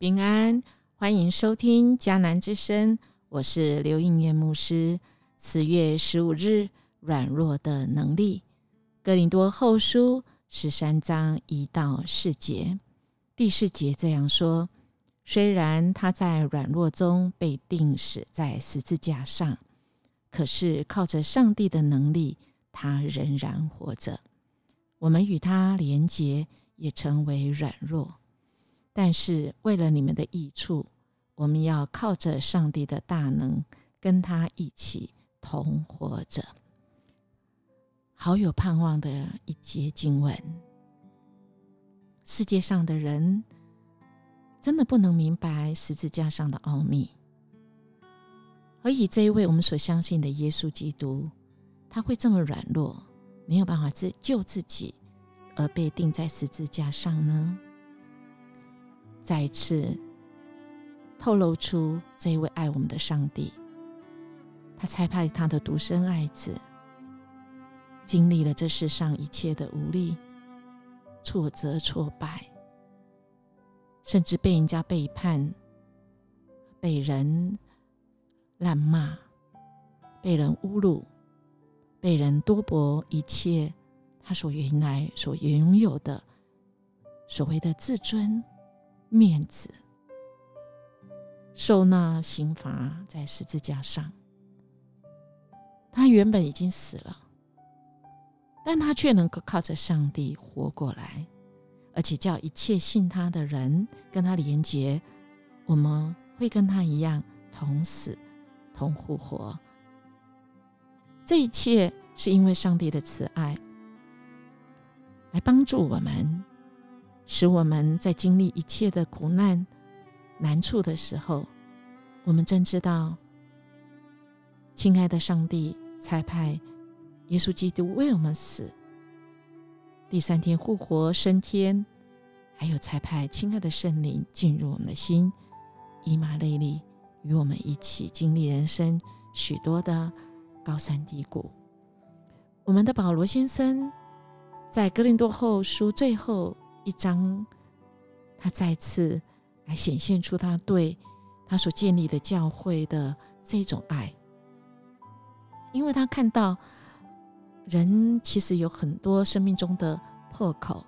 平安，欢迎收听迦南之声，我是刘应月牧师。四月十五日，软弱的能力，哥林多后书十三章一到四节，第四节这样说：虽然他在软弱中被钉死在十字架上，可是靠着上帝的能力，他仍然活着。我们与他连结，也成为软弱。但是为了你们的益处，我们要靠着上帝的大能，跟他一起同活着。好有盼望的一节经文。世界上的人真的不能明白十字架上的奥秘，而以这一位我们所相信的耶稣基督，他会这么软弱，没有办法自救自己，而被钉在十字架上呢？再一次透露出这一位爱我们的上帝，他差派他的独生爱子，经历了这世上一切的无力、挫折、挫败，甚至被人家背叛、被人滥骂、被人侮辱、被人多博一切他所原来所拥有的所谓的自尊。面子，受那刑罚在十字架上，他原本已经死了，但他却能够靠着上帝活过来，而且叫一切信他的人跟他连结，我们会跟他一样同死同复活。这一切是因为上帝的慈爱来帮助我们。使我们在经历一切的苦难、难处的时候，我们真知道，亲爱的上帝才派耶稣基督为我们死，第三天复活升天，还有才派亲爱的圣灵进入我们的心，以马内利与我们一起经历人生许多的高山低谷。我们的保罗先生在哥林多后书最后。一章，他再次来显现出他对他所建立的教会的这种爱，因为他看到人其实有很多生命中的破口，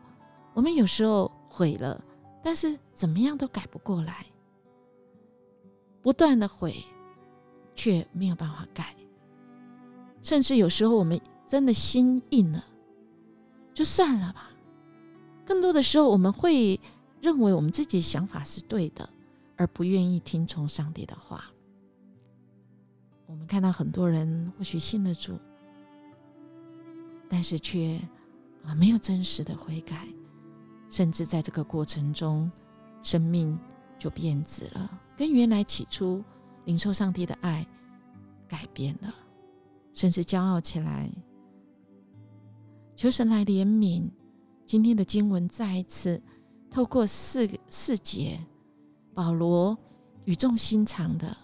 我们有时候毁了，但是怎么样都改不过来，不断的毁，却没有办法改，甚至有时候我们真的心硬了，就算了吧。更多的时候，我们会认为我们自己的想法是对的，而不愿意听从上帝的话。我们看到很多人或许信了主，但是却啊没有真实的悔改，甚至在这个过程中，生命就变质了，跟原来起初领受上帝的爱改变了，甚至骄傲起来。求神来怜悯。今天的经文再一次透过四四节，保罗语重心长的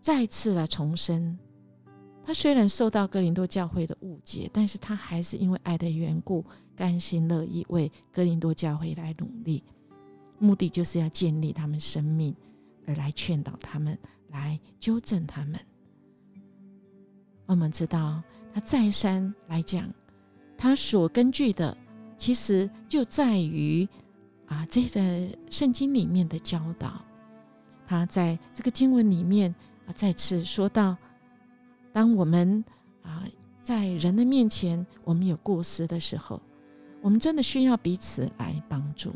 再次来重申，他虽然受到哥林多教会的误解，但是他还是因为爱的缘故，甘心乐意为哥林多教会来努力，目的就是要建立他们生命，而来劝导他们，来纠正他们。我们知道，他再三来讲，他所根据的。其实就在于啊，这个圣经里面的教导，他在这个经文里面啊，再次说到，当我们啊在人的面前，我们有过失的时候，我们真的需要彼此来帮助，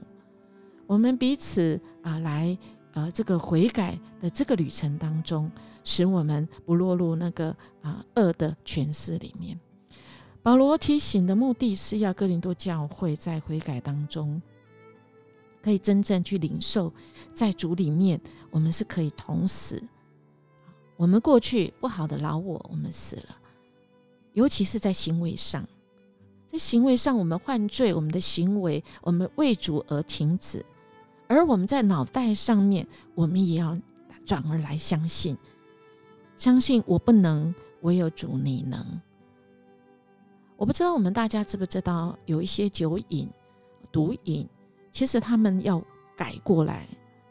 我们彼此啊来呃这个悔改的这个旅程当中，使我们不落入那个啊恶的权势里面。保罗提醒的目的是要哥林多教会在悔改当中，可以真正去领受，在主里面，我们是可以同死。我们过去不好的老我，我们死了，尤其是在行为上，在行为上我们犯罪，我们的行为我们为主而停止，而我们在脑袋上面，我们也要转而来相信，相信我不能，唯有主你能。我不知道我们大家知不知道，有一些酒瘾、毒瘾，其实他们要改过来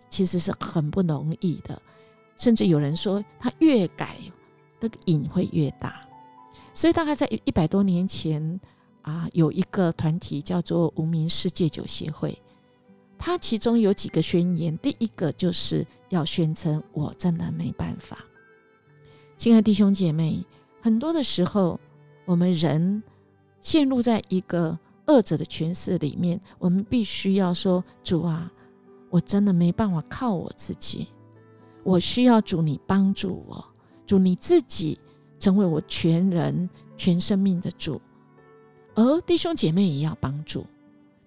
其实是很不容易的，甚至有人说他越改，那个瘾会越大。所以大概在一百多年前啊，有一个团体叫做无名世界酒协会，它其中有几个宣言，第一个就是要宣称我真的没办法。亲爱弟兄姐妹，很多的时候，我们人陷入在一个恶者的权势里面，我们必须要说：主啊，我真的没办法靠我自己，我需要主你帮助我，主你自己成为我全人全生命的主，而弟兄姐妹也要帮助。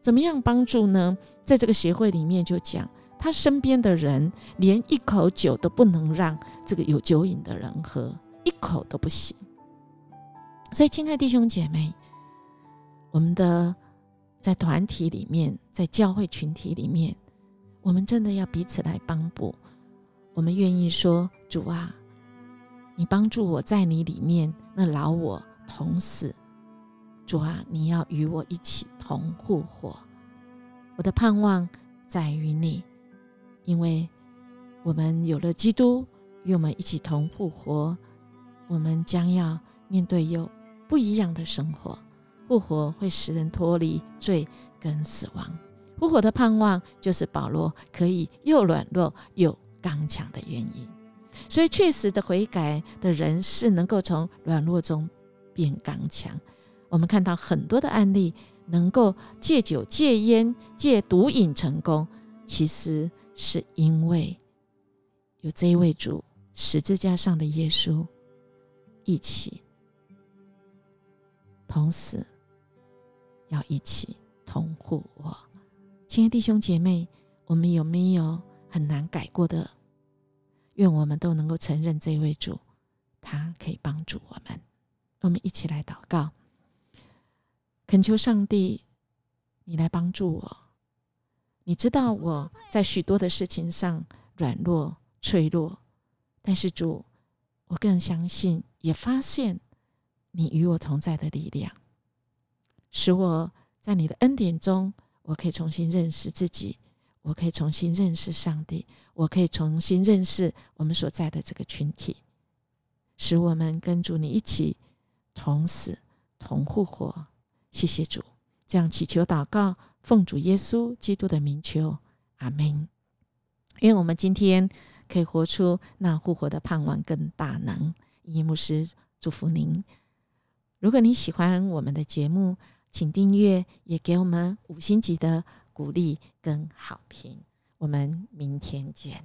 怎么样帮助呢？在这个协会里面就讲，他身边的人连一口酒都不能让这个有酒瘾的人喝，一口都不行。所以，亲爱弟兄姐妹。我们的在团体里面，在教会群体里面，我们真的要彼此来帮补。我们愿意说：“主啊，你帮助我在你里面，那老我同死。主啊，你要与我一起同复活。我的盼望在于你，因为我们有了基督与我们一起同复活，我们将要面对有不一样的生活。”复活会使人脱离罪跟死亡。复活的盼望就是保罗可以又软弱又刚强的原因。所以，确实的悔改的人是能够从软弱中变刚强。我们看到很多的案例，能够戒酒、戒烟、戒毒瘾成功，其实是因为有这一位主十字架上的耶稣一起同死。要一起同护我，亲爱弟兄姐妹，我们有没有很难改过的？愿我们都能够承认这位主，他可以帮助我们。我们一起来祷告，恳求上帝，你来帮助我。你知道我在许多的事情上软弱脆弱，但是主，我更相信，也发现你与我同在的力量。使我在你的恩典中，我可以重新认识自己，我可以重新认识上帝，我可以重新认识我们所在的这个群体，使我们跟主你一起同死同复活。谢谢主，这样祈求祷告，奉主耶稣基督的名求，阿门。因为我们今天可以活出那复活的盼望跟大能。伊牧师祝福您。如果你喜欢我们的节目，请订阅，也给我们五星级的鼓励跟好评。我们明天见。